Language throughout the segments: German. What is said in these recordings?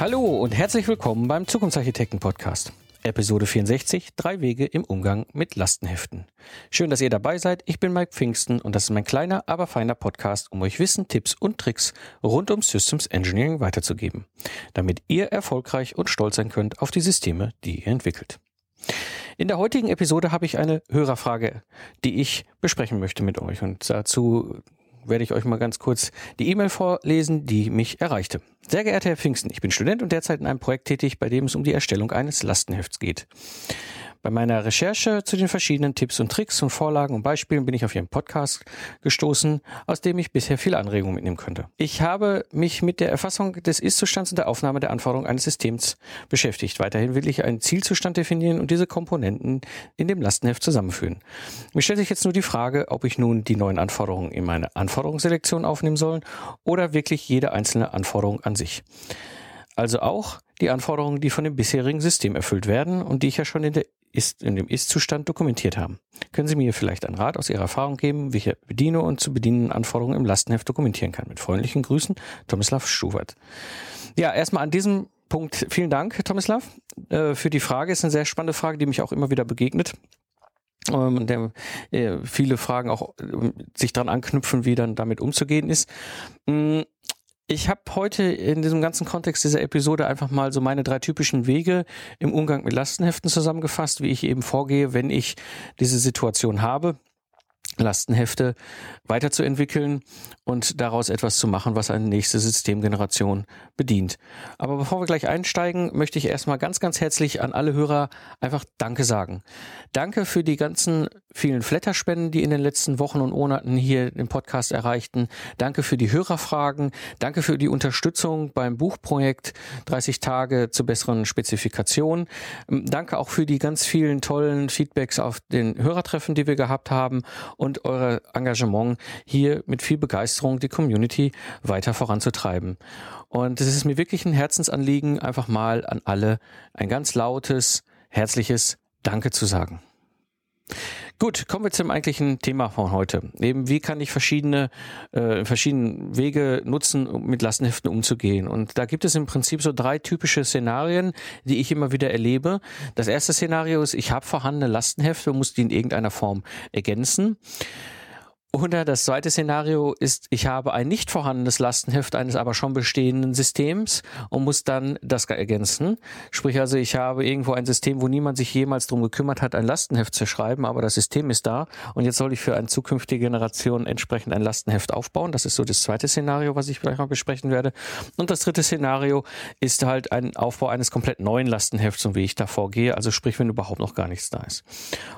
Hallo und herzlich willkommen beim Zukunftsarchitekten Podcast. Episode 64, drei Wege im Umgang mit Lastenheften. Schön, dass ihr dabei seid. Ich bin Mike Pfingsten und das ist mein kleiner, aber feiner Podcast, um euch Wissen, Tipps und Tricks rund um Systems Engineering weiterzugeben, damit ihr erfolgreich und stolz sein könnt auf die Systeme, die ihr entwickelt. In der heutigen Episode habe ich eine Hörerfrage, die ich besprechen möchte mit euch und dazu werde ich euch mal ganz kurz die E-Mail vorlesen, die mich erreichte. Sehr geehrter Herr Pfingsten, ich bin Student und derzeit in einem Projekt tätig, bei dem es um die Erstellung eines Lastenhefts geht. Bei meiner Recherche zu den verschiedenen Tipps und Tricks und Vorlagen und Beispielen bin ich auf Ihren Podcast gestoßen, aus dem ich bisher viel Anregung mitnehmen könnte. Ich habe mich mit der Erfassung des Ist-Zustands und der Aufnahme der Anforderungen eines Systems beschäftigt. Weiterhin will ich einen Zielzustand definieren und diese Komponenten in dem Lastenheft zusammenführen. Mir stellt sich jetzt nur die Frage, ob ich nun die neuen Anforderungen in meine Anforderungsselektion aufnehmen soll oder wirklich jede einzelne Anforderung an sich. Also auch die Anforderungen, die von dem bisherigen System erfüllt werden und die ich ja schon in der ist, in dem Ist-Zustand dokumentiert haben. Können Sie mir vielleicht einen Rat aus Ihrer Erfahrung geben, wie ich bediene und zu bedienenden Anforderungen im Lastenheft dokumentieren kann? Mit freundlichen Grüßen, Tomislav Schubert. Ja, erstmal an diesem Punkt vielen Dank, Tomislav, äh, für die Frage. Ist eine sehr spannende Frage, die mich auch immer wieder begegnet. Ähm, der, äh, viele Fragen auch äh, sich daran anknüpfen, wie dann damit umzugehen ist. Mm, ich habe heute in diesem ganzen Kontext dieser Episode einfach mal so meine drei typischen Wege im Umgang mit Lastenheften zusammengefasst, wie ich eben vorgehe, wenn ich diese Situation habe. Lastenhefte weiterzuentwickeln und daraus etwas zu machen, was eine nächste Systemgeneration bedient. Aber bevor wir gleich einsteigen, möchte ich erstmal ganz, ganz herzlich an alle Hörer einfach Danke sagen. Danke für die ganzen vielen Flatterspenden, die in den letzten Wochen und Monaten hier im Podcast erreichten. Danke für die Hörerfragen. Danke für die Unterstützung beim Buchprojekt 30 Tage zur besseren Spezifikation. Danke auch für die ganz vielen tollen Feedbacks auf den Hörertreffen, die wir gehabt haben und euer Engagement hier mit viel Begeisterung die Community weiter voranzutreiben. Und es ist mir wirklich ein Herzensanliegen, einfach mal an alle ein ganz lautes, herzliches Danke zu sagen. Gut, kommen wir zum eigentlichen Thema von heute. Eben, wie kann ich verschiedene, äh, verschiedene Wege nutzen, um mit Lastenheften umzugehen? Und da gibt es im Prinzip so drei typische Szenarien, die ich immer wieder erlebe. Das erste Szenario ist, ich habe vorhandene Lastenhefte und muss die in irgendeiner Form ergänzen. Oder das zweite Szenario ist, ich habe ein nicht vorhandenes Lastenheft eines aber schon bestehenden Systems und muss dann das ergänzen. Sprich also, ich habe irgendwo ein System, wo niemand sich jemals drum gekümmert hat, ein Lastenheft zu schreiben, aber das System ist da und jetzt soll ich für eine zukünftige Generation entsprechend ein Lastenheft aufbauen. Das ist so das zweite Szenario, was ich gleich mal besprechen werde. Und das dritte Szenario ist halt ein Aufbau eines komplett neuen Lastenhefts und wie ich da vorgehe. Also sprich, wenn überhaupt noch gar nichts da ist.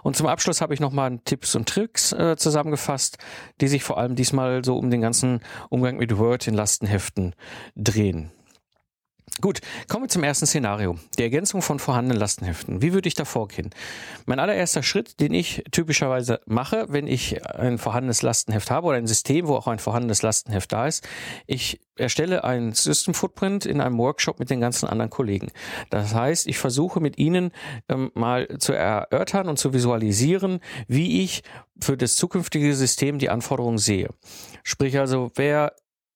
Und zum Abschluss habe ich nochmal Tipps und Tricks äh, zusammengefasst die sich vor allem diesmal so um den ganzen Umgang mit Word in Lastenheften drehen. Gut, kommen wir zum ersten Szenario. Die Ergänzung von vorhandenen Lastenheften. Wie würde ich da vorgehen? Mein allererster Schritt, den ich typischerweise mache, wenn ich ein vorhandenes Lastenheft habe oder ein System, wo auch ein vorhandenes Lastenheft da ist, ich erstelle ein System Footprint in einem Workshop mit den ganzen anderen Kollegen. Das heißt, ich versuche mit ihnen ähm, mal zu erörtern und zu visualisieren, wie ich für das zukünftige System die Anforderungen sehe. Sprich also, wer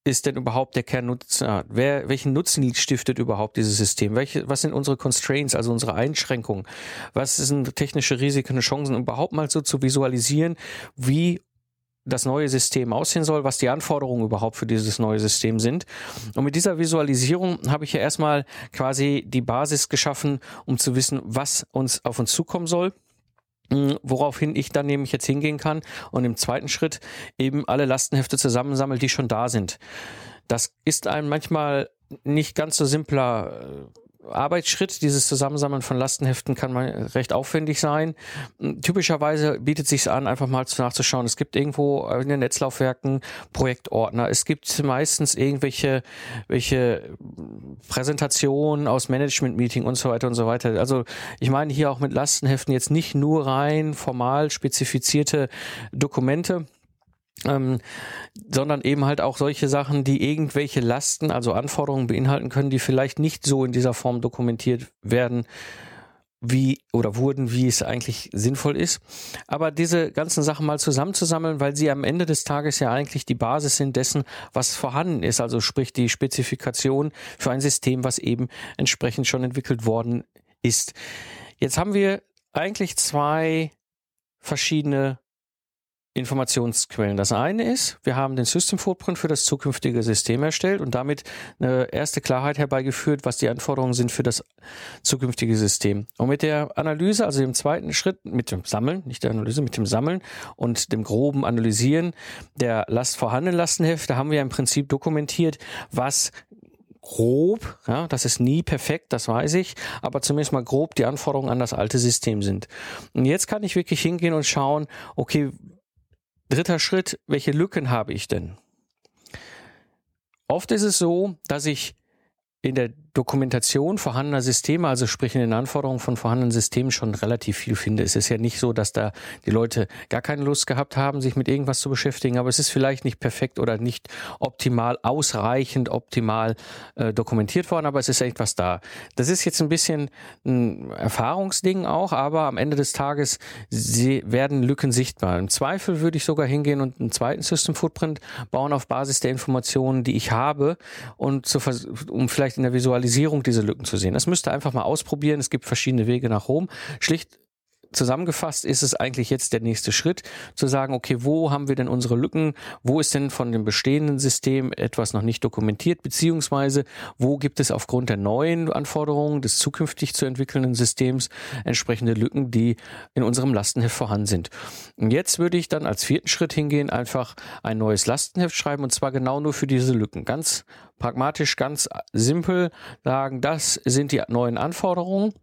ist denn überhaupt der Kernnutzer? Wer, welchen Nutzen stiftet überhaupt dieses System? Welche, was sind unsere Constraints, also unsere Einschränkungen? Was sind technische Risiken und Chancen? Um überhaupt mal so zu visualisieren, wie das neue System aussehen soll, was die Anforderungen überhaupt für dieses neue System sind. Und mit dieser Visualisierung habe ich ja erstmal quasi die Basis geschaffen, um zu wissen, was uns auf uns zukommen soll woraufhin ich dann nämlich jetzt hingehen kann und im zweiten Schritt eben alle Lastenhefte zusammensammelt, die schon da sind. Das ist ein manchmal nicht ganz so simpler äh, Arbeitsschritt, dieses Zusammensammeln von Lastenheften kann mal recht aufwendig sein. Typischerweise bietet sich an, einfach mal nachzuschauen. Es gibt irgendwo in den Netzlaufwerken Projektordner. Es gibt meistens irgendwelche welche Präsentationen aus Management-Meeting und so weiter und so weiter. Also ich meine hier auch mit Lastenheften jetzt nicht nur rein formal spezifizierte Dokumente, ähm, sondern eben halt auch solche Sachen, die irgendwelche Lasten, also Anforderungen beinhalten können, die vielleicht nicht so in dieser Form dokumentiert werden wie oder wurden, wie es eigentlich sinnvoll ist. Aber diese ganzen Sachen mal zusammenzusammeln, weil sie am Ende des Tages ja eigentlich die Basis sind dessen, was vorhanden ist. Also sprich die Spezifikation für ein System, was eben entsprechend schon entwickelt worden ist. Jetzt haben wir eigentlich zwei verschiedene Informationsquellen. Das eine ist, wir haben den System Footprint für das zukünftige System erstellt und damit eine erste Klarheit herbeigeführt, was die Anforderungen sind für das zukünftige System. Und mit der Analyse, also dem zweiten Schritt, mit dem Sammeln, nicht der Analyse, mit dem Sammeln und dem groben Analysieren der Last vorhandenen Lastenhefte haben wir im Prinzip dokumentiert, was grob, ja, das ist nie perfekt, das weiß ich, aber zumindest mal grob die Anforderungen an das alte System sind. Und jetzt kann ich wirklich hingehen und schauen, okay, Dritter Schritt, welche Lücken habe ich denn? Oft ist es so, dass ich in der Dokumentation vorhandener Systeme, also sprich in den Anforderungen von vorhandenen Systemen schon relativ viel finde. Es ist ja nicht so, dass da die Leute gar keine Lust gehabt haben, sich mit irgendwas zu beschäftigen, aber es ist vielleicht nicht perfekt oder nicht optimal, ausreichend optimal äh, dokumentiert worden, aber es ist etwas da. Das ist jetzt ein bisschen ein Erfahrungsding auch, aber am Ende des Tages werden Lücken sichtbar. Im Zweifel würde ich sogar hingehen und einen zweiten System Footprint bauen auf Basis der Informationen, die ich habe und zu, um vielleicht in der Visualisierung Visualisierung diese Lücken zu sehen. Das müsst ihr einfach mal ausprobieren. Es gibt verschiedene Wege nach Rom. Schlicht zusammengefasst ist es eigentlich jetzt der nächste Schritt, zu sagen, okay, wo haben wir denn unsere Lücken? Wo ist denn von dem bestehenden System etwas noch nicht dokumentiert? Beziehungsweise, wo gibt es aufgrund der neuen Anforderungen des zukünftig zu entwickelnden Systems entsprechende Lücken, die in unserem Lastenheft vorhanden sind? Und jetzt würde ich dann als vierten Schritt hingehen, einfach ein neues Lastenheft schreiben und zwar genau nur für diese Lücken. Ganz pragmatisch, ganz simpel sagen, das sind die neuen Anforderungen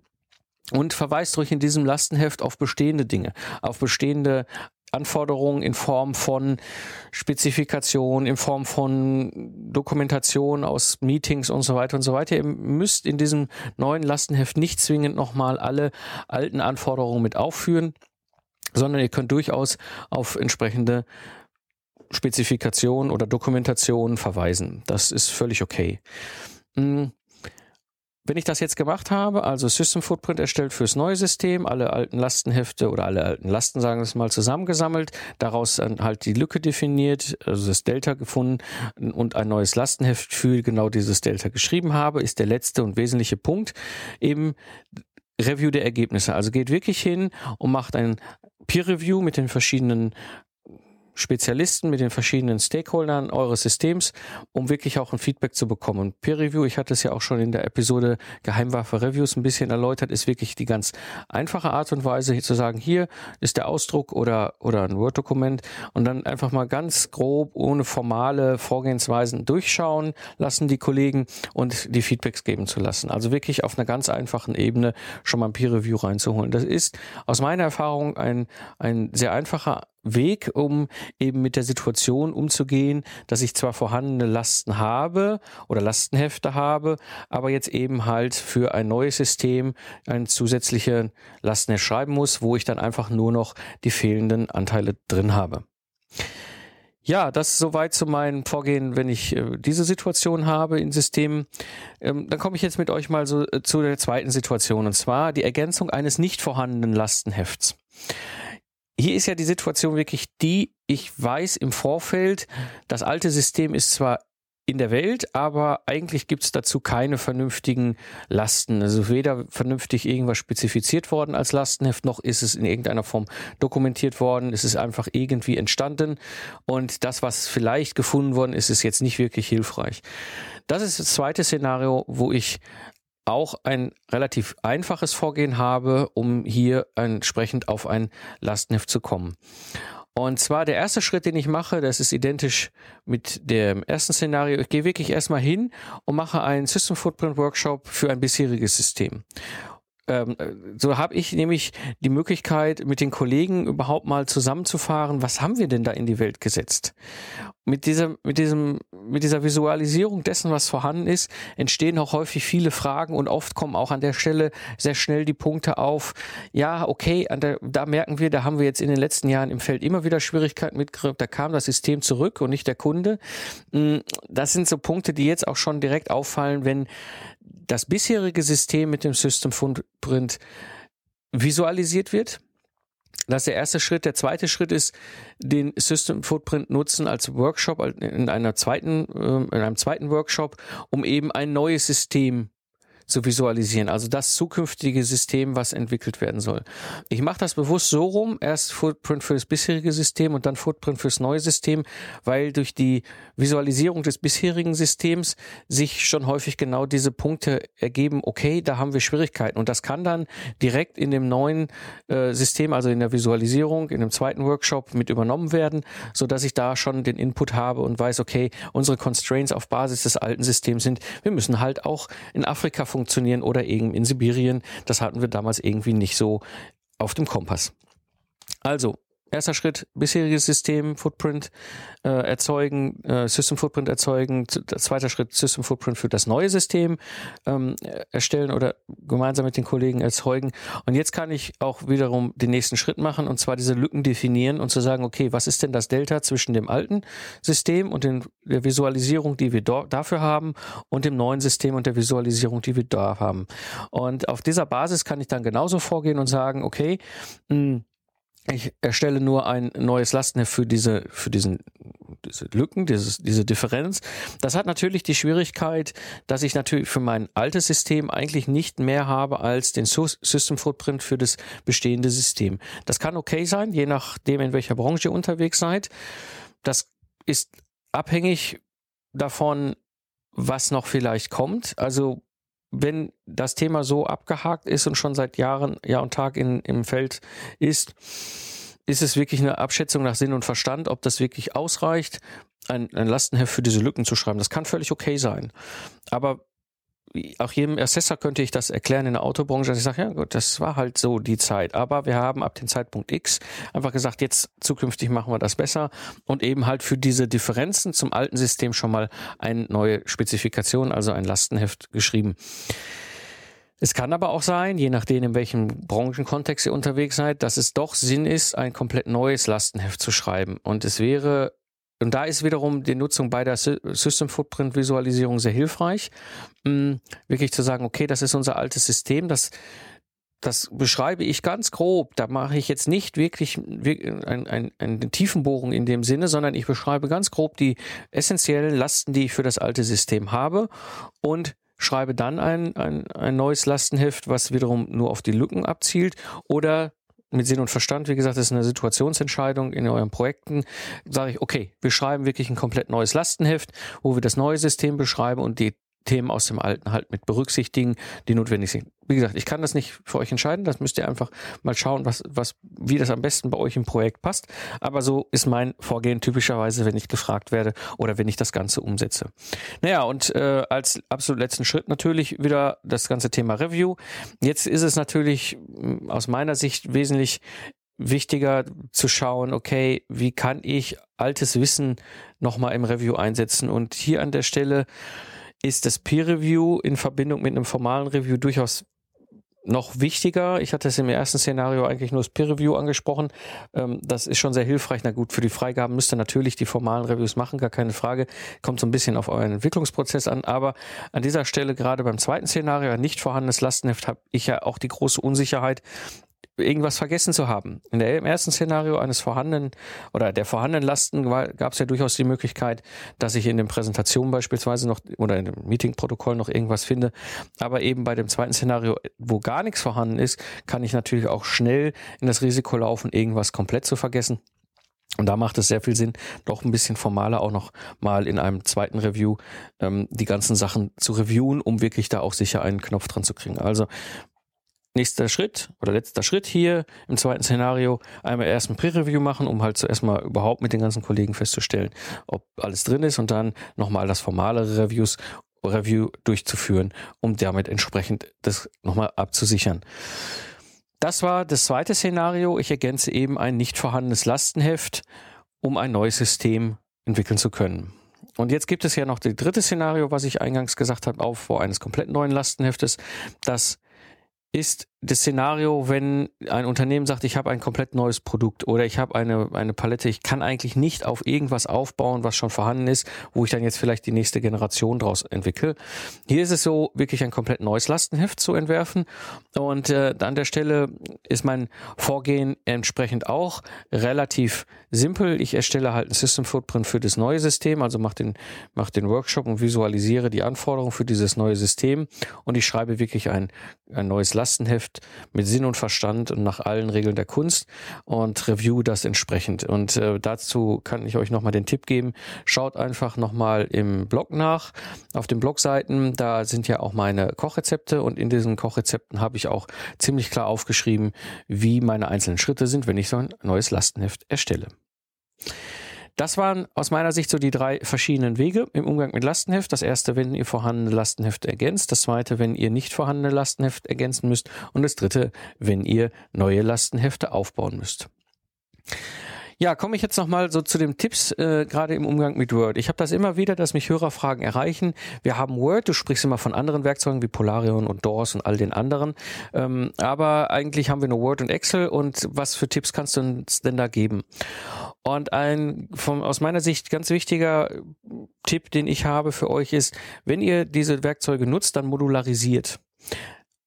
und verweist ruhig in diesem Lastenheft auf bestehende Dinge, auf bestehende Anforderungen in Form von Spezifikation, in Form von Dokumentation aus Meetings und so weiter und so weiter. Ihr müsst in diesem neuen Lastenheft nicht zwingend nochmal alle alten Anforderungen mit aufführen, sondern ihr könnt durchaus auf entsprechende Spezifikation oder Dokumentation verweisen. Das ist völlig okay. Hm. Wenn ich das jetzt gemacht habe, also System Footprint erstellt fürs neue System, alle alten Lastenhefte oder alle alten Lasten, sagen wir es mal, zusammengesammelt, daraus halt die Lücke definiert, also das Delta gefunden und ein neues Lastenheft für genau dieses Delta geschrieben habe, ist der letzte und wesentliche Punkt eben Review der Ergebnisse. Also geht wirklich hin und macht ein Peer Review mit den verschiedenen Spezialisten, mit den verschiedenen Stakeholdern eures Systems, um wirklich auch ein Feedback zu bekommen. Peer Review, ich hatte es ja auch schon in der Episode Geheimwaffe Reviews ein bisschen erläutert, ist wirklich die ganz einfache Art und Weise, hier zu sagen, hier ist der Ausdruck oder, oder ein Word-Dokument und dann einfach mal ganz grob, ohne formale Vorgehensweisen durchschauen lassen, die Kollegen und die Feedbacks geben zu lassen. Also wirklich auf einer ganz einfachen Ebene schon mal ein Peer Review reinzuholen. Das ist aus meiner Erfahrung ein, ein sehr einfacher Weg, um eben mit der Situation umzugehen, dass ich zwar vorhandene Lasten habe oder Lastenhefte habe, aber jetzt eben halt für ein neues System ein zusätzliche Lastenheft schreiben muss, wo ich dann einfach nur noch die fehlenden Anteile drin habe. Ja, das ist soweit zu meinem Vorgehen, wenn ich äh, diese Situation habe in Systemen. Ähm, dann komme ich jetzt mit euch mal so äh, zu der zweiten Situation, und zwar die Ergänzung eines nicht vorhandenen Lastenhefts hier ist ja die Situation wirklich die, ich weiß im Vorfeld, das alte System ist zwar in der Welt, aber eigentlich gibt es dazu keine vernünftigen Lasten. Also weder vernünftig irgendwas spezifiziert worden als Lastenheft, noch ist es in irgendeiner Form dokumentiert worden. Es ist einfach irgendwie entstanden und das, was vielleicht gefunden worden ist, ist jetzt nicht wirklich hilfreich. Das ist das zweite Szenario, wo ich auch ein relativ einfaches Vorgehen habe, um hier entsprechend auf ein Lastenheft zu kommen. Und zwar der erste Schritt, den ich mache, das ist identisch mit dem ersten Szenario. Ich gehe wirklich erstmal hin und mache einen System Footprint Workshop für ein bisheriges System ähm, so habe ich nämlich die Möglichkeit, mit den Kollegen überhaupt mal zusammenzufahren, was haben wir denn da in die Welt gesetzt? Mit dieser, mit diesem, mit dieser Visualisierung dessen, was vorhanden ist, entstehen auch häufig viele Fragen und oft kommen auch an der Stelle sehr schnell die Punkte auf. Ja, okay, der, da merken wir, da haben wir jetzt in den letzten Jahren im Feld immer wieder Schwierigkeiten mitgekriegt. Da kam das System zurück und nicht der Kunde. Mm, das sind so Punkte, die jetzt auch schon direkt auffallen, wenn das bisherige System mit dem System Footprint visualisiert wird. Das ist der erste Schritt. Der zweite Schritt ist, den System Footprint nutzen als Workshop in einer zweiten, ähm, in einem zweiten Workshop, um eben ein neues System zu visualisieren. Also das zukünftige System, was entwickelt werden soll. Ich mache das bewusst so rum, erst Footprint für das bisherige System und dann Footprint fürs neue System, weil durch die Visualisierung des bisherigen Systems sich schon häufig genau diese Punkte ergeben, okay, da haben wir Schwierigkeiten. Und das kann dann direkt in dem neuen äh, System, also in der Visualisierung, in dem zweiten Workshop mit übernommen werden, so dass ich da schon den Input habe und weiß, okay, unsere Constraints auf Basis des alten Systems sind, wir müssen halt auch in Afrika funktionieren oder eben in Sibirien. Das hatten wir damals irgendwie nicht so auf dem Kompass. Also, Erster Schritt, bisheriges System, Footprint äh, erzeugen, äh, System Footprint erzeugen. Zweiter Schritt, System Footprint für das neue System ähm, erstellen oder gemeinsam mit den Kollegen erzeugen. Und jetzt kann ich auch wiederum den nächsten Schritt machen und zwar diese Lücken definieren und zu sagen, okay, was ist denn das Delta zwischen dem alten System und den, der Visualisierung, die wir dafür haben und dem neuen System und der Visualisierung, die wir da haben. Und auf dieser Basis kann ich dann genauso vorgehen und sagen, okay, mh, hm, ich erstelle nur ein neues Lastenheft für diese, für diesen, diese Lücken, dieses, diese Differenz. Das hat natürlich die Schwierigkeit, dass ich natürlich für mein altes System eigentlich nicht mehr habe als den System Footprint für das bestehende System. Das kann okay sein, je nachdem, in welcher Branche ihr unterwegs seid. Das ist abhängig davon, was noch vielleicht kommt. Also wenn das Thema so abgehakt ist und schon seit Jahren, Jahr und Tag in, im Feld ist, ist es wirklich eine Abschätzung nach Sinn und Verstand, ob das wirklich ausreicht, ein, ein Lastenheft für diese Lücken zu schreiben. Das kann völlig okay sein. Aber auch jedem Assessor könnte ich das erklären in der Autobranche, dass ich sage, ja gut, das war halt so die Zeit. Aber wir haben ab dem Zeitpunkt X einfach gesagt, jetzt zukünftig machen wir das besser und eben halt für diese Differenzen zum alten System schon mal eine neue Spezifikation, also ein Lastenheft geschrieben. Es kann aber auch sein, je nachdem, in welchem Branchenkontext ihr unterwegs seid, dass es doch Sinn ist, ein komplett neues Lastenheft zu schreiben. Und es wäre und da ist wiederum die Nutzung bei der System Footprint Visualisierung sehr hilfreich, um wirklich zu sagen, okay, das ist unser altes System, das das beschreibe ich ganz grob. Da mache ich jetzt nicht wirklich ein, ein, eine Tiefenbohrung in dem Sinne, sondern ich beschreibe ganz grob die essentiellen Lasten, die ich für das alte System habe und schreibe dann ein, ein, ein neues Lastenheft, was wiederum nur auf die Lücken abzielt oder mit Sinn und Verstand, wie gesagt, ist eine Situationsentscheidung in euren Projekten, sage ich, okay, wir schreiben wirklich ein komplett neues Lastenheft, wo wir das neue System beschreiben und die Themen aus dem alten halt mit berücksichtigen, die notwendig sind. Wie gesagt, ich kann das nicht für euch entscheiden, das müsst ihr einfach mal schauen, was, was, wie das am besten bei euch im Projekt passt. Aber so ist mein Vorgehen typischerweise, wenn ich gefragt werde oder wenn ich das Ganze umsetze. Naja, und äh, als absolut letzten Schritt natürlich wieder das ganze Thema Review. Jetzt ist es natürlich mm, aus meiner Sicht wesentlich wichtiger zu schauen, okay, wie kann ich altes Wissen nochmal im Review einsetzen? Und hier an der Stelle ist das Peer Review in Verbindung mit einem formalen Review durchaus noch wichtiger. Ich hatte es im ersten Szenario eigentlich nur das Peer Review angesprochen. Ähm, das ist schon sehr hilfreich. Na gut, für die Freigaben müsst ihr natürlich die formalen Reviews machen, gar keine Frage. Kommt so ein bisschen auf euren Entwicklungsprozess an. Aber an dieser Stelle, gerade beim zweiten Szenario, nicht vorhandenes Lastenheft, habe ich ja auch die große Unsicherheit, irgendwas vergessen zu haben. In der, Im ersten Szenario eines vorhandenen oder der vorhandenen Lasten gab es ja durchaus die Möglichkeit, dass ich in den Präsentationen beispielsweise noch oder in dem Meetingprotokoll noch irgendwas finde. Aber eben bei dem zweiten Szenario, wo gar nichts vorhanden ist, kann ich natürlich auch schnell in das Risiko laufen, irgendwas komplett zu vergessen. Und da macht es sehr viel Sinn, doch ein bisschen formaler auch noch mal in einem zweiten Review ähm, die ganzen Sachen zu reviewen, um wirklich da auch sicher einen Knopf dran zu kriegen. Also nächster Schritt oder letzter Schritt hier im zweiten Szenario einmal erst ein Pre-Review machen, um halt zuerst mal überhaupt mit den ganzen Kollegen festzustellen, ob alles drin ist und dann nochmal das formale Reviews Review durchzuführen, um damit entsprechend das nochmal abzusichern. Das war das zweite Szenario. Ich ergänze eben ein nicht vorhandenes Lastenheft, um ein neues System entwickeln zu können. Und jetzt gibt es ja noch das dritte Szenario, was ich eingangs gesagt habe, Aufbau eines komplett neuen Lastenheftes. Das ist das Szenario, wenn ein Unternehmen sagt, ich habe ein komplett neues Produkt oder ich habe eine, eine Palette, ich kann eigentlich nicht auf irgendwas aufbauen, was schon vorhanden ist, wo ich dann jetzt vielleicht die nächste Generation draus entwickle. Hier ist es so, wirklich ein komplett neues Lastenheft zu entwerfen. Und äh, an der Stelle ist mein Vorgehen entsprechend auch relativ simpel. Ich erstelle halt ein System Footprint für das neue System, also mache den, mach den Workshop und visualisiere die Anforderungen für dieses neue System und ich schreibe wirklich ein, ein neues Lastenheft mit Sinn und Verstand und nach allen Regeln der Kunst und review das entsprechend. Und äh, dazu kann ich euch nochmal den Tipp geben, schaut einfach nochmal im Blog nach, auf den Blogseiten, da sind ja auch meine Kochrezepte und in diesen Kochrezepten habe ich auch ziemlich klar aufgeschrieben, wie meine einzelnen Schritte sind, wenn ich so ein neues Lastenheft erstelle. Das waren aus meiner Sicht so die drei verschiedenen Wege im Umgang mit Lastenheft. Das erste, wenn ihr vorhandene Lastenhefte ergänzt. Das zweite, wenn ihr nicht vorhandene Lastenhefte ergänzen müsst. Und das dritte, wenn ihr neue Lastenhefte aufbauen müsst. Ja, komme ich jetzt nochmal so zu den Tipps, äh, gerade im Umgang mit Word. Ich habe das immer wieder, dass mich Hörerfragen erreichen. Wir haben Word, du sprichst immer von anderen Werkzeugen wie Polarion und DOS und all den anderen. Ähm, aber eigentlich haben wir nur Word und Excel und was für Tipps kannst du uns denn da geben? Und ein vom, aus meiner Sicht ganz wichtiger Tipp, den ich habe für euch ist, wenn ihr diese Werkzeuge nutzt, dann modularisiert.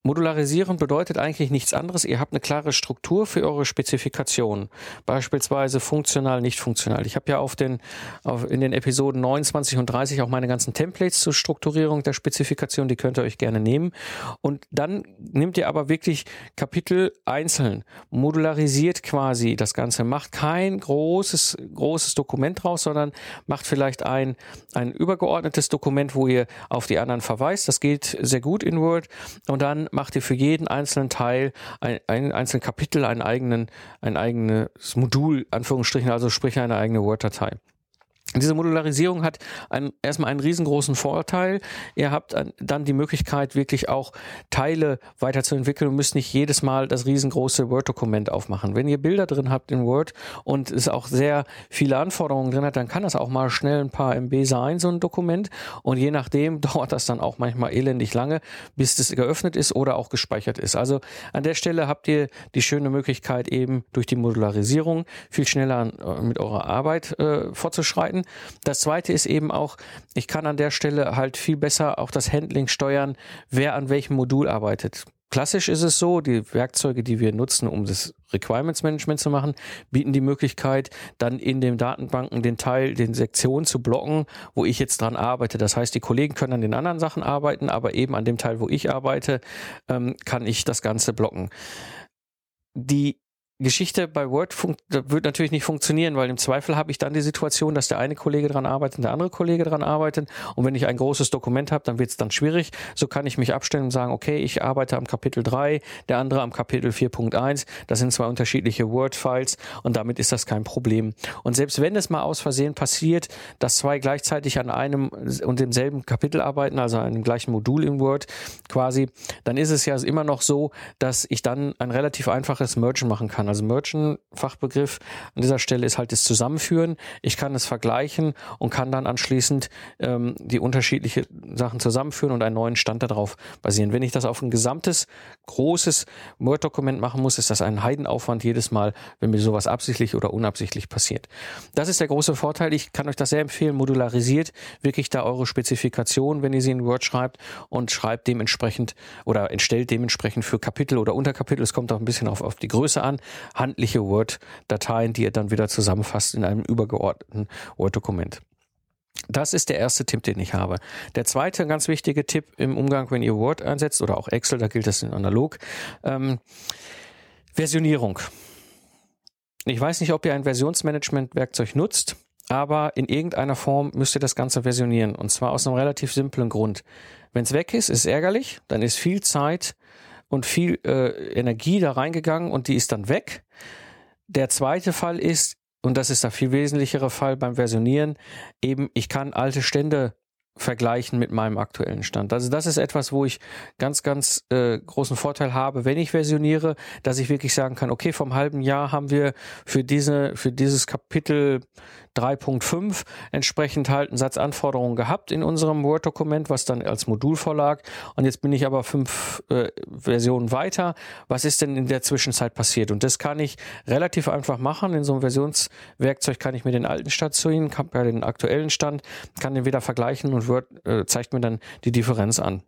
Modularisieren bedeutet eigentlich nichts anderes. Ihr habt eine klare Struktur für eure Spezifikation. Beispielsweise funktional, nicht funktional. Ich habe ja auf den, auf, in den Episoden 29 und 30 auch meine ganzen Templates zur Strukturierung der Spezifikation. Die könnt ihr euch gerne nehmen. Und dann nehmt ihr aber wirklich Kapitel einzeln. Modularisiert quasi das Ganze. Macht kein großes, großes Dokument draus, sondern macht vielleicht ein, ein übergeordnetes Dokument, wo ihr auf die anderen verweist. Das geht sehr gut in Word. Und dann macht ihr für jeden einzelnen Teil, ein, ein einzelnen Kapitel, einen eigenen, ein eigenes Modul, Anführungsstrichen, also sprich eine eigene Word-Datei. Diese Modularisierung hat ein, erstmal einen riesengroßen Vorteil. Ihr habt dann die Möglichkeit, wirklich auch Teile weiterzuentwickeln und müsst nicht jedes Mal das riesengroße Word-Dokument aufmachen. Wenn ihr Bilder drin habt in Word und es auch sehr viele Anforderungen drin hat, dann kann das auch mal schnell ein paar MB sein, so ein Dokument. Und je nachdem dauert das dann auch manchmal elendig lange, bis das geöffnet ist oder auch gespeichert ist. Also an der Stelle habt ihr die schöne Möglichkeit eben durch die Modularisierung viel schneller äh, mit eurer Arbeit äh, fortzuschreiten. Das zweite ist eben auch, ich kann an der Stelle halt viel besser auch das Handling steuern, wer an welchem Modul arbeitet. Klassisch ist es so, die Werkzeuge, die wir nutzen, um das Requirements Management zu machen, bieten die Möglichkeit, dann in den Datenbanken den Teil, den Sektionen zu blocken, wo ich jetzt dran arbeite. Das heißt, die Kollegen können an den anderen Sachen arbeiten, aber eben an dem Teil, wo ich arbeite, ähm, kann ich das Ganze blocken. Die Geschichte bei Word wird natürlich nicht funktionieren, weil im Zweifel habe ich dann die Situation, dass der eine Kollege dran arbeitet und der andere Kollege dran arbeitet. Und wenn ich ein großes Dokument habe, dann wird es dann schwierig. So kann ich mich abstellen und sagen, okay, ich arbeite am Kapitel 3, der andere am Kapitel 4.1. Das sind zwei unterschiedliche Word-Files und damit ist das kein Problem. Und selbst wenn es mal aus Versehen passiert, dass zwei gleichzeitig an einem und demselben Kapitel arbeiten, also an dem gleichen Modul in Word quasi, dann ist es ja immer noch so, dass ich dann ein relativ einfaches Mergen machen kann kann. Also Merchant-Fachbegriff an dieser Stelle ist halt das Zusammenführen. Ich kann es vergleichen und kann dann anschließend ähm, die unterschiedlichen Sachen zusammenführen und einen neuen Stand darauf basieren. Wenn ich das auf ein gesamtes, großes Word-Dokument machen muss, ist das ein Heidenaufwand jedes Mal, wenn mir sowas absichtlich oder unabsichtlich passiert. Das ist der große Vorteil. Ich kann euch das sehr empfehlen, modularisiert wirklich da eure Spezifikation, wenn ihr sie in Word schreibt und schreibt dementsprechend oder entstellt dementsprechend für Kapitel oder Unterkapitel. Es kommt auch ein bisschen auf, auf die Größe an handliche Word-Dateien, die ihr dann wieder zusammenfasst in einem übergeordneten Word-Dokument. Das ist der erste Tipp, den ich habe. Der zweite ganz wichtige Tipp im Umgang, wenn ihr Word einsetzt oder auch Excel, da gilt das in analog, ähm, Versionierung. Ich weiß nicht, ob ihr ein Versionsmanagement-Werkzeug nutzt, aber in irgendeiner Form müsst ihr das Ganze versionieren. Und zwar aus einem relativ simplen Grund. Wenn es weg ist, ist ärgerlich, dann ist viel Zeit und viel äh, Energie da reingegangen und die ist dann weg. Der zweite Fall ist, und das ist der viel wesentlichere Fall beim Versionieren, eben ich kann alte Stände vergleichen mit meinem aktuellen Stand. Also das ist etwas, wo ich ganz, ganz äh, großen Vorteil habe, wenn ich versioniere, dass ich wirklich sagen kann, okay, vom halben Jahr haben wir für diese, für dieses Kapitel 3.5 entsprechend halt einen Satz Anforderungen gehabt in unserem Word-Dokument, was dann als Modul vorlag. Und jetzt bin ich aber fünf äh, Versionen weiter. Was ist denn in der Zwischenzeit passiert? Und das kann ich relativ einfach machen. In so einem Versionswerkzeug kann ich mir den alten Stand ziehen, kann ja den aktuellen Stand, kann den wieder vergleichen und Word äh, zeigt mir dann die Differenz an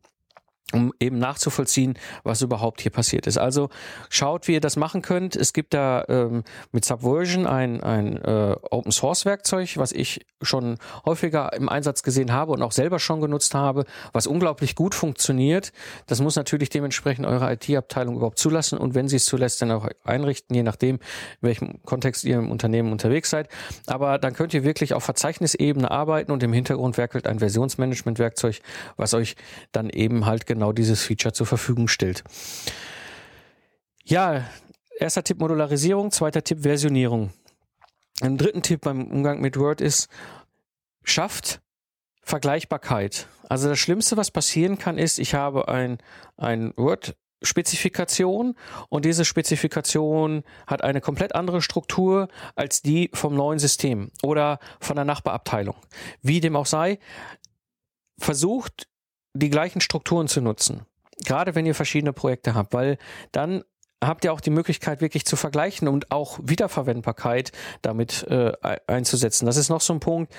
um eben nachzuvollziehen, was überhaupt hier passiert ist. Also schaut, wie ihr das machen könnt. Es gibt da ähm, mit Subversion ein, ein äh, Open Source Werkzeug, was ich schon häufiger im Einsatz gesehen habe und auch selber schon genutzt habe, was unglaublich gut funktioniert. Das muss natürlich dementsprechend eure IT-Abteilung überhaupt zulassen und wenn sie es zulässt, dann auch einrichten, je nachdem, in welchem Kontext ihr im Unternehmen unterwegs seid. Aber dann könnt ihr wirklich auf Verzeichnisebene arbeiten und im Hintergrund werkelt ein Versionsmanagement-Werkzeug, was euch dann eben halt genau genau dieses Feature zur Verfügung stellt. Ja, erster Tipp Modularisierung, zweiter Tipp Versionierung. Ein dritten Tipp beim Umgang mit Word ist, schafft Vergleichbarkeit. Also das Schlimmste, was passieren kann, ist, ich habe ein, ein Word Spezifikation und diese Spezifikation hat eine komplett andere Struktur als die vom neuen System oder von der Nachbarabteilung. Wie dem auch sei, versucht die gleichen Strukturen zu nutzen. Gerade wenn ihr verschiedene Projekte habt, weil dann habt ihr auch die Möglichkeit, wirklich zu vergleichen und auch Wiederverwendbarkeit damit äh, einzusetzen. Das ist noch so ein Punkt.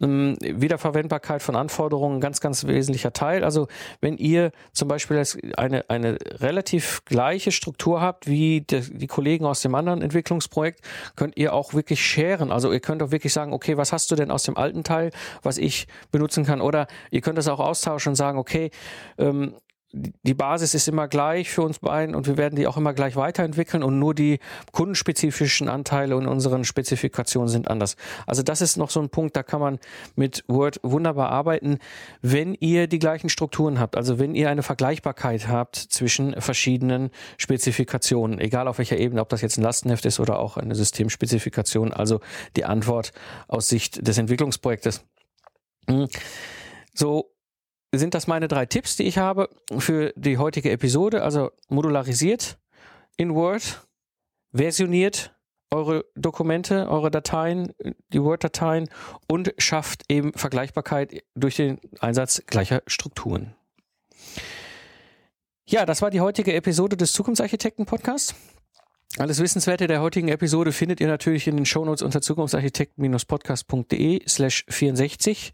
Ähm, Wiederverwendbarkeit von Anforderungen, ganz, ganz wesentlicher Teil. Also wenn ihr zum Beispiel eine, eine relativ gleiche Struktur habt wie die, die Kollegen aus dem anderen Entwicklungsprojekt, könnt ihr auch wirklich scheren. Also ihr könnt auch wirklich sagen, okay, was hast du denn aus dem alten Teil, was ich benutzen kann? Oder ihr könnt das auch austauschen und sagen, okay, ähm, die Basis ist immer gleich für uns beiden und wir werden die auch immer gleich weiterentwickeln und nur die kundenspezifischen Anteile in unseren Spezifikationen sind anders. Also das ist noch so ein Punkt, da kann man mit Word wunderbar arbeiten, wenn ihr die gleichen Strukturen habt, also wenn ihr eine Vergleichbarkeit habt zwischen verschiedenen Spezifikationen, egal auf welcher Ebene, ob das jetzt ein Lastenheft ist oder auch eine Systemspezifikation, also die Antwort aus Sicht des Entwicklungsprojektes. Hm. So, sind das meine drei Tipps, die ich habe für die heutige Episode. Also modularisiert in Word, versioniert eure Dokumente, eure Dateien, die Word-Dateien und schafft eben Vergleichbarkeit durch den Einsatz gleicher Strukturen. Ja, das war die heutige Episode des Zukunftsarchitekten Podcasts. Alles Wissenswerte der heutigen Episode findet ihr natürlich in den Shownotes unter zukunftsarchitekten-podcast.de slash 64.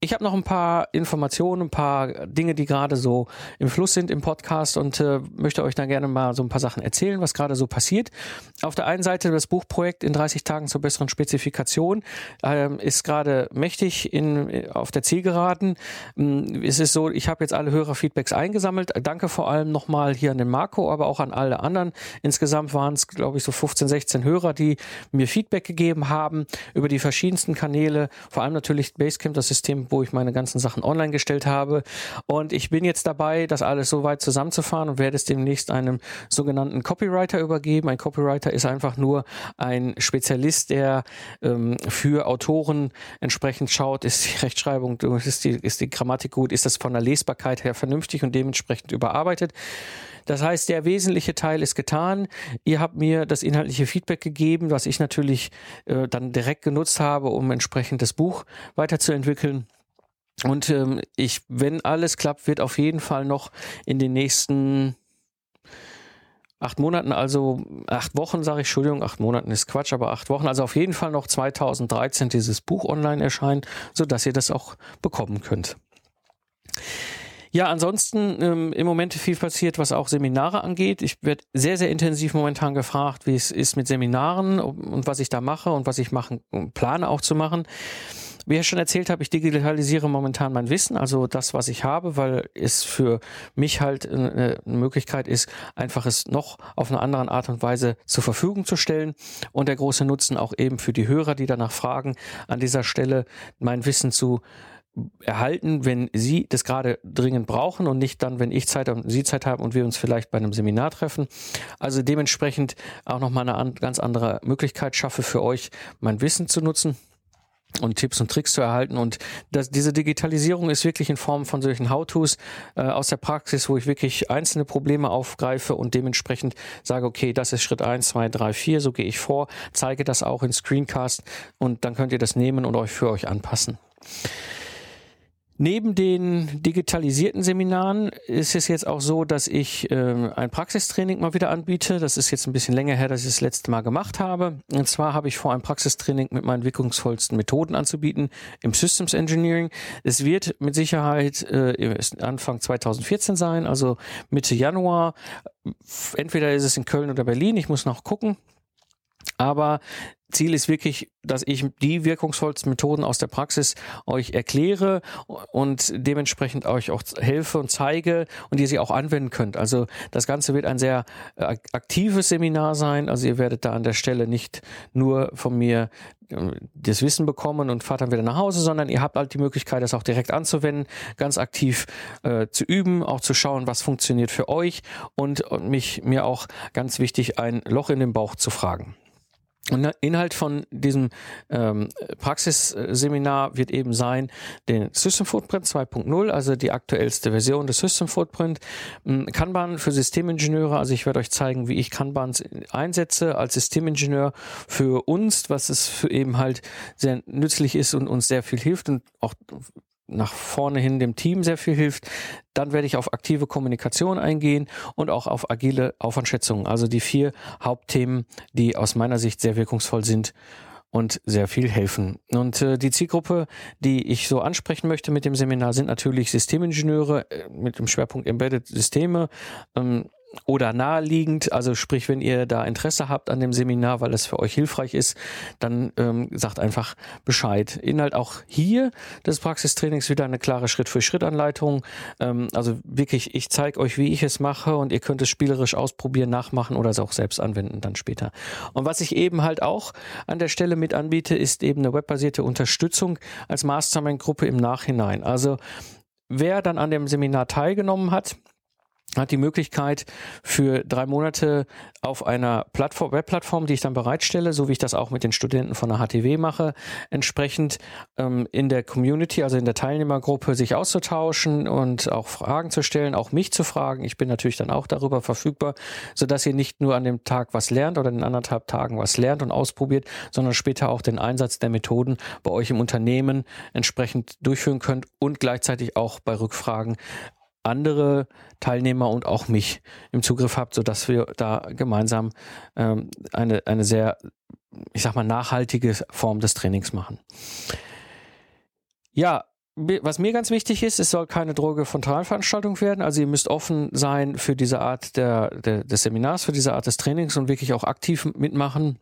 Ich habe noch ein paar Informationen, ein paar Dinge, die gerade so im Fluss sind im Podcast und äh, möchte euch da gerne mal so ein paar Sachen erzählen, was gerade so passiert. Auf der einen Seite das Buchprojekt in 30 Tagen zur besseren Spezifikation äh, ist gerade mächtig in, auf der Zielgeraden. Ähm, es ist so, ich habe jetzt alle Hörerfeedbacks eingesammelt. Danke vor allem nochmal hier an den Marco, aber auch an alle anderen. Insgesamt waren waren es, glaube ich, so 15, 16 Hörer, die mir Feedback gegeben haben über die verschiedensten Kanäle, vor allem natürlich Basecamp, das System, wo ich meine ganzen Sachen online gestellt habe. Und ich bin jetzt dabei, das alles so weit zusammenzufahren und werde es demnächst einem sogenannten Copywriter übergeben. Ein Copywriter ist einfach nur ein Spezialist, der ähm, für Autoren entsprechend schaut, ist die Rechtschreibung, ist die, ist die Grammatik gut, ist das von der Lesbarkeit her vernünftig und dementsprechend überarbeitet. Das heißt, der wesentliche Teil ist getan. Ihr habt mir das inhaltliche Feedback gegeben, was ich natürlich äh, dann direkt genutzt habe, um entsprechend das Buch weiterzuentwickeln. Und ähm, ich, wenn alles klappt, wird auf jeden Fall noch in den nächsten acht Monaten, also acht Wochen, sage ich, Entschuldigung, acht Monaten ist Quatsch, aber acht Wochen, also auf jeden Fall noch 2013 dieses Buch online erscheinen, sodass ihr das auch bekommen könnt. Ja, ansonsten ähm, im Moment viel passiert, was auch Seminare angeht. Ich werde sehr, sehr intensiv momentan gefragt, wie es ist mit Seminaren und was ich da mache und was ich machen plane auch zu machen. Wie ich schon erzählt habe, ich digitalisiere momentan mein Wissen, also das, was ich habe, weil es für mich halt eine Möglichkeit ist, einfach es noch auf eine andere Art und Weise zur Verfügung zu stellen. Und der große Nutzen auch eben für die Hörer, die danach fragen, an dieser Stelle mein Wissen zu erhalten, wenn Sie das gerade dringend brauchen und nicht dann, wenn ich Zeit und Sie Zeit haben und wir uns vielleicht bei einem Seminar treffen. Also dementsprechend auch nochmal eine ganz andere Möglichkeit schaffe für euch, mein Wissen zu nutzen. und Tipps und Tricks zu erhalten. Und das, diese Digitalisierung ist wirklich in Form von solchen How-Tos äh, aus der Praxis, wo ich wirklich einzelne Probleme aufgreife und dementsprechend sage, okay, das ist Schritt eins, zwei, drei, vier, so gehe ich vor, zeige das auch in Screencast und dann könnt ihr das nehmen und euch für euch anpassen. Neben den digitalisierten Seminaren ist es jetzt auch so, dass ich äh, ein Praxistraining mal wieder anbiete. Das ist jetzt ein bisschen länger her, dass ich das letzte Mal gemacht habe. Und zwar habe ich vor, ein Praxistraining mit meinen wirkungsvollsten Methoden anzubieten im Systems Engineering. Es wird mit Sicherheit äh, Anfang 2014 sein, also Mitte Januar. Entweder ist es in Köln oder Berlin. Ich muss noch gucken. Aber Ziel ist wirklich, dass ich die wirkungsvollsten Methoden aus der Praxis euch erkläre und dementsprechend euch auch helfe und zeige und ihr sie auch anwenden könnt. Also das Ganze wird ein sehr äh, aktives Seminar sein. Also ihr werdet da an der Stelle nicht nur von mir äh, das Wissen bekommen und fahrt dann wieder nach Hause, sondern ihr habt halt die Möglichkeit, das auch direkt anzuwenden, ganz aktiv äh, zu üben, auch zu schauen, was funktioniert für euch und, und mich mir auch ganz wichtig ein Loch in den Bauch zu fragen. Und Inhalt von diesem ähm, Praxisseminar wird eben sein, den System Footprint 2.0, also die aktuellste Version des System Footprint. Ähm, Kanban für Systemingenieure, also ich werde euch zeigen, wie ich Kanban einsetze als Systemingenieur für uns, was es für eben halt sehr nützlich ist und uns sehr viel hilft und auch nach vorne hin dem Team sehr viel hilft. Dann werde ich auf aktive Kommunikation eingehen und auch auf agile Aufwandschätzungen. Also die vier Hauptthemen, die aus meiner Sicht sehr wirkungsvoll sind und sehr viel helfen. Und äh, die Zielgruppe, die ich so ansprechen möchte mit dem Seminar, sind natürlich Systemingenieure äh, mit dem Schwerpunkt Embedded Systeme. Ähm, oder naheliegend. Also sprich, wenn ihr da Interesse habt an dem Seminar, weil es für euch hilfreich ist, dann ähm, sagt einfach Bescheid. Inhalt auch hier des Praxistrainings wieder eine klare Schritt-für-Schritt-Anleitung. Ähm, also wirklich, ich zeige euch, wie ich es mache und ihr könnt es spielerisch ausprobieren, nachmachen oder es auch selbst anwenden dann später. Und was ich eben halt auch an der Stelle mit anbiete, ist eben eine webbasierte Unterstützung als Mastermind-Gruppe im Nachhinein. Also wer dann an dem Seminar teilgenommen hat, hat die Möglichkeit für drei Monate auf einer Plattform, Webplattform, die ich dann bereitstelle, so wie ich das auch mit den Studenten von der HTW mache, entsprechend ähm, in der Community, also in der Teilnehmergruppe, sich auszutauschen und auch Fragen zu stellen, auch mich zu fragen. Ich bin natürlich dann auch darüber verfügbar, so dass ihr nicht nur an dem Tag was lernt oder in anderthalb Tagen was lernt und ausprobiert, sondern später auch den Einsatz der Methoden bei euch im Unternehmen entsprechend durchführen könnt und gleichzeitig auch bei Rückfragen andere Teilnehmer und auch mich im Zugriff habt, sodass wir da gemeinsam ähm, eine, eine sehr, ich sag mal, nachhaltige Form des Trainings machen. Ja, was mir ganz wichtig ist, es soll keine Droge-Frontalveranstaltung werden. Also ihr müsst offen sein für diese Art der, der, des Seminars, für diese Art des Trainings und wirklich auch aktiv mitmachen.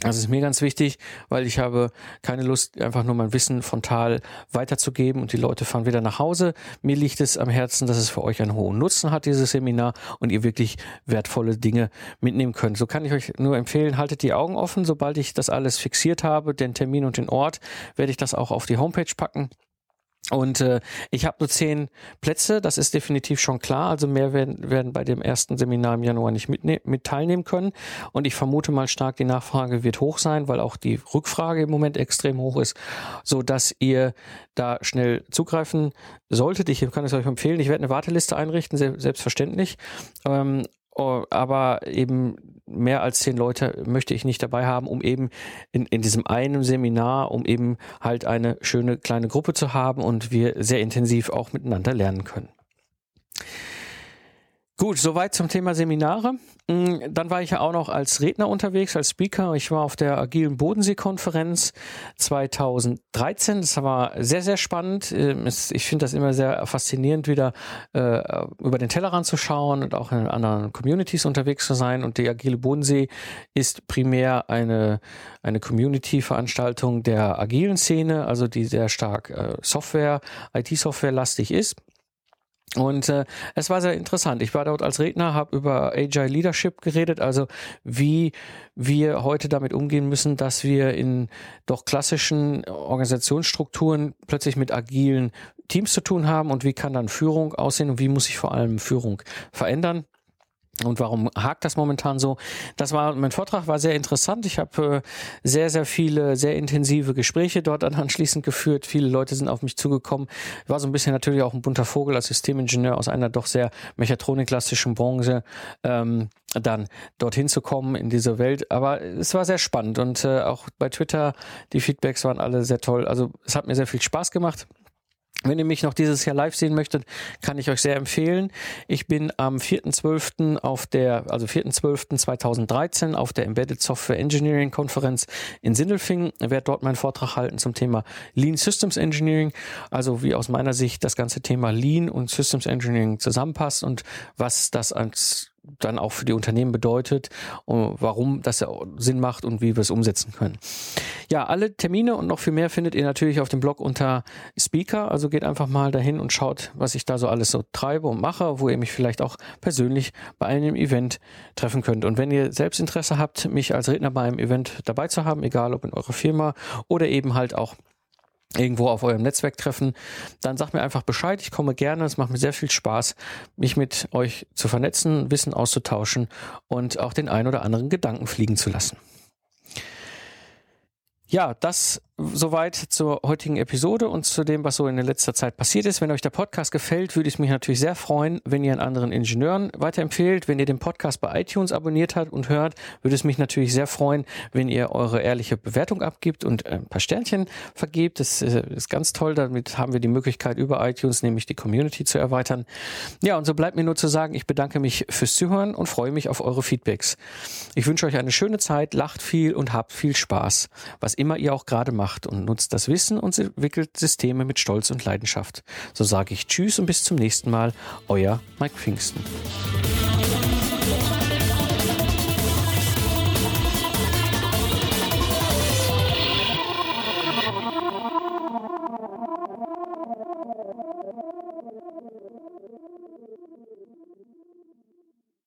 Das ist mir ganz wichtig, weil ich habe keine Lust, einfach nur mein Wissen frontal weiterzugeben und die Leute fahren wieder nach Hause. Mir liegt es am Herzen, dass es für euch einen hohen Nutzen hat, dieses Seminar, und ihr wirklich wertvolle Dinge mitnehmen könnt. So kann ich euch nur empfehlen, haltet die Augen offen. Sobald ich das alles fixiert habe, den Termin und den Ort, werde ich das auch auf die Homepage packen. Und äh, ich habe nur zehn Plätze, das ist definitiv schon klar. Also mehr werden, werden bei dem ersten Seminar im Januar nicht mit, mit teilnehmen können. Und ich vermute mal stark, die Nachfrage wird hoch sein, weil auch die Rückfrage im Moment extrem hoch ist, so dass ihr da schnell zugreifen solltet. Ich kann es euch empfehlen. Ich werde eine Warteliste einrichten, selbstverständlich. Ähm, aber eben mehr als zehn Leute möchte ich nicht dabei haben, um eben in, in diesem einen Seminar, um eben halt eine schöne kleine Gruppe zu haben und wir sehr intensiv auch miteinander lernen können. Gut, soweit zum Thema Seminare. Mm, dann war ich ja auch noch als Redner unterwegs, als Speaker. Ich war auf der Agilen Bodensee-Konferenz 2013. Das war sehr, sehr spannend. Ähm, ich finde das immer sehr faszinierend, wieder äh, über den Tellerrand zu schauen und auch in anderen Communities unterwegs zu sein. Und die Agile Bodensee ist primär eine, eine Community-Veranstaltung der agilen Szene, also die sehr stark äh, Software, IT-Software-lastig ist. Und äh, es war sehr interessant. Ich war dort als Redner, habe über Agile Leadership geredet, also wie wir heute damit umgehen müssen, dass wir in doch klassischen Organisationsstrukturen plötzlich mit agilen Teams zu tun haben und wie kann dann Führung aussehen und wie muss sich vor allem Führung verändern. Und warum hakt das momentan so? Das war, mein Vortrag war sehr interessant. Ich habe äh, sehr, sehr viele, sehr intensive Gespräche dort anschließend geführt. Viele Leute sind auf mich zugekommen. Ich war so ein bisschen natürlich auch ein bunter Vogel als Systemingenieur aus einer doch sehr mechatronikklassischen Branche, ähm, dann dorthin zu kommen in diese Welt. Aber es war sehr spannend und äh, auch bei Twitter, die Feedbacks waren alle sehr toll. Also es hat mir sehr viel Spaß gemacht. Wenn ihr mich noch dieses Jahr live sehen möchtet, kann ich euch sehr empfehlen. Ich bin am 4.12. auf der, also 4.12.2013 auf der Embedded Software Engineering Konferenz in Sindelfingen. Ich werde dort meinen Vortrag halten zum Thema Lean Systems Engineering. Also wie aus meiner Sicht das ganze Thema Lean und Systems Engineering zusammenpasst und was das als dann auch für die Unternehmen bedeutet, warum das Sinn macht und wie wir es umsetzen können. Ja, alle Termine und noch viel mehr findet ihr natürlich auf dem Blog unter Speaker. Also geht einfach mal dahin und schaut, was ich da so alles so treibe und mache, wo ihr mich vielleicht auch persönlich bei einem Event treffen könnt. Und wenn ihr selbst Interesse habt, mich als Redner bei einem Event dabei zu haben, egal ob in eurer Firma oder eben halt auch irgendwo auf eurem Netzwerk treffen, dann sagt mir einfach Bescheid. Ich komme gerne. Es macht mir sehr viel Spaß, mich mit euch zu vernetzen, Wissen auszutauschen und auch den ein oder anderen Gedanken fliegen zu lassen. Ja, das Soweit zur heutigen Episode und zu dem, was so in der letzter Zeit passiert ist. Wenn euch der Podcast gefällt, würde ich mich natürlich sehr freuen, wenn ihr einen anderen Ingenieuren weiterempfehlt. Wenn ihr den Podcast bei iTunes abonniert habt und hört, würde es mich natürlich sehr freuen, wenn ihr eure ehrliche Bewertung abgibt und ein paar Sternchen vergebt. Das äh, ist ganz toll. Damit haben wir die Möglichkeit, über iTunes nämlich die Community zu erweitern. Ja, und so bleibt mir nur zu sagen, ich bedanke mich fürs Zuhören und freue mich auf eure Feedbacks. Ich wünsche euch eine schöne Zeit, lacht viel und habt viel Spaß, was immer ihr auch gerade macht macht und nutzt das Wissen und entwickelt Systeme mit Stolz und Leidenschaft. So sage ich Tschüss und bis zum nächsten Mal, euer Mike Pfingsten.